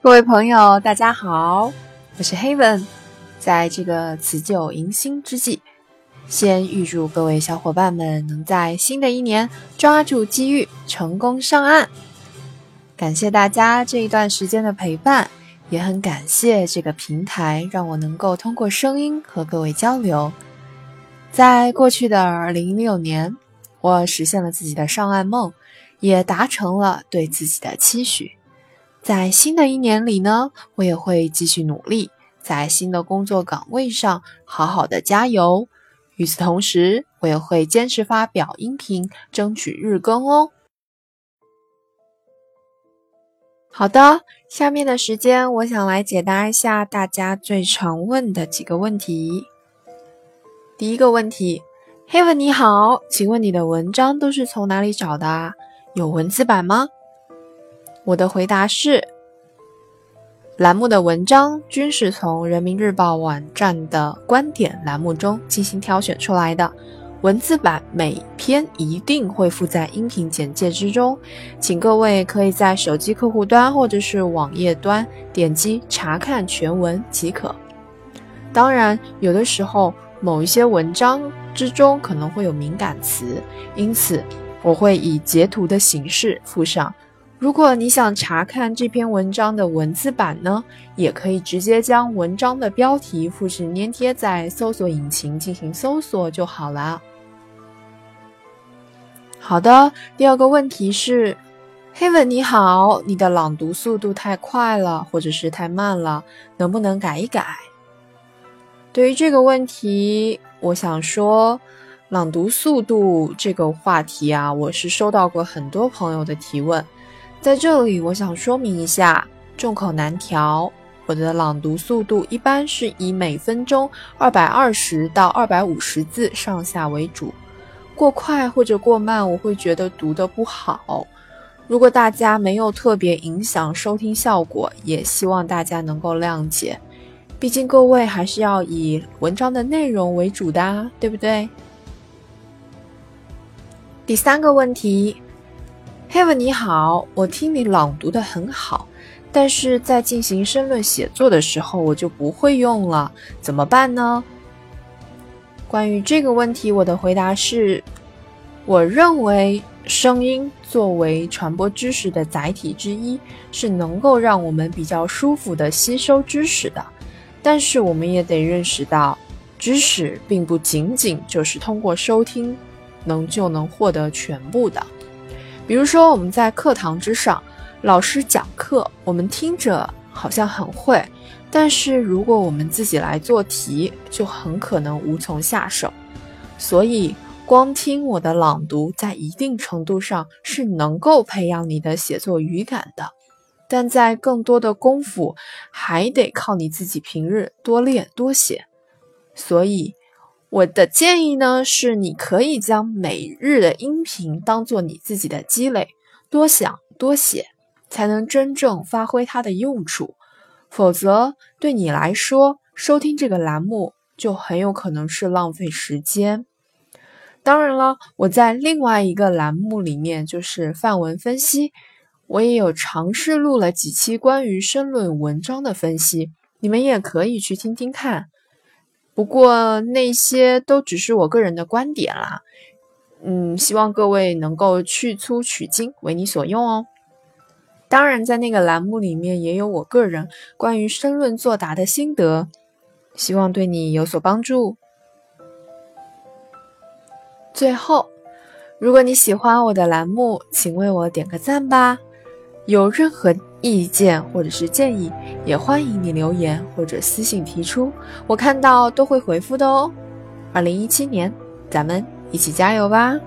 各位朋友，大家好，我是 Heaven。在这个辞旧迎新之际，先预祝各位小伙伴们能在新的一年抓住机遇，成功上岸。感谢大家这一段时间的陪伴，也很感谢这个平台让我能够通过声音和各位交流。在过去的二零一六年，我实现了自己的上岸梦，也达成了对自己的期许。在新的一年里呢，我也会继续努力，在新的工作岗位上好好的加油。与此同时，我也会坚持发表音频，争取日更哦。好的，下面的时间，我想来解答一下大家最常问的几个问题。第一个问题黑文你好，请问你的文章都是从哪里找的啊？有文字版吗？我的回答是：栏目的文章均是从人民日报网站的观点栏目中精心挑选出来的，文字版每篇一定会附在音频简介之中，请各位可以在手机客户端或者是网页端点击查看全文即可。当然，有的时候某一些文章之中可能会有敏感词，因此我会以截图的形式附上。如果你想查看这篇文章的文字版呢，也可以直接将文章的标题复制粘贴在搜索引擎进行搜索就好了。好的，第二个问题是，黑文你好，你的朗读速度太快了，或者是太慢了，能不能改一改？对于这个问题，我想说，朗读速度这个话题啊，我是收到过很多朋友的提问。在这里，我想说明一下，众口难调。我的朗读速度一般是以每分钟二百二十到二百五十字上下为主，过快或者过慢，我会觉得读得不好。如果大家没有特别影响收听效果，也希望大家能够谅解。毕竟各位还是要以文章的内容为主的，对不对？第三个问题。Kevin，你好，我听你朗读的很好，但是在进行申论写作的时候，我就不会用了，怎么办呢？关于这个问题，我的回答是：我认为声音作为传播知识的载体之一，是能够让我们比较舒服的吸收知识的。但是我们也得认识到，知识并不仅仅就是通过收听能就能获得全部的。比如说，我们在课堂之上，老师讲课，我们听着好像很会，但是如果我们自己来做题，就很可能无从下手。所以，光听我的朗读，在一定程度上是能够培养你的写作语感的，但在更多的功夫，还得靠你自己平日多练多写。所以。我的建议呢是，你可以将每日的音频当做你自己的积累，多想多写，才能真正发挥它的用处。否则，对你来说，收听这个栏目就很有可能是浪费时间。当然了，我在另外一个栏目里面，就是范文分析，我也有尝试录了几期关于申论文章的分析，你们也可以去听听看。不过那些都只是我个人的观点啦，嗯，希望各位能够去粗取精，为你所用哦。当然，在那个栏目里面也有我个人关于申论作答的心得，希望对你有所帮助。最后，如果你喜欢我的栏目，请为我点个赞吧。有任何意见或者是建议，也欢迎你留言或者私信提出，我看到都会回复的哦。二零一七年，咱们一起加油吧！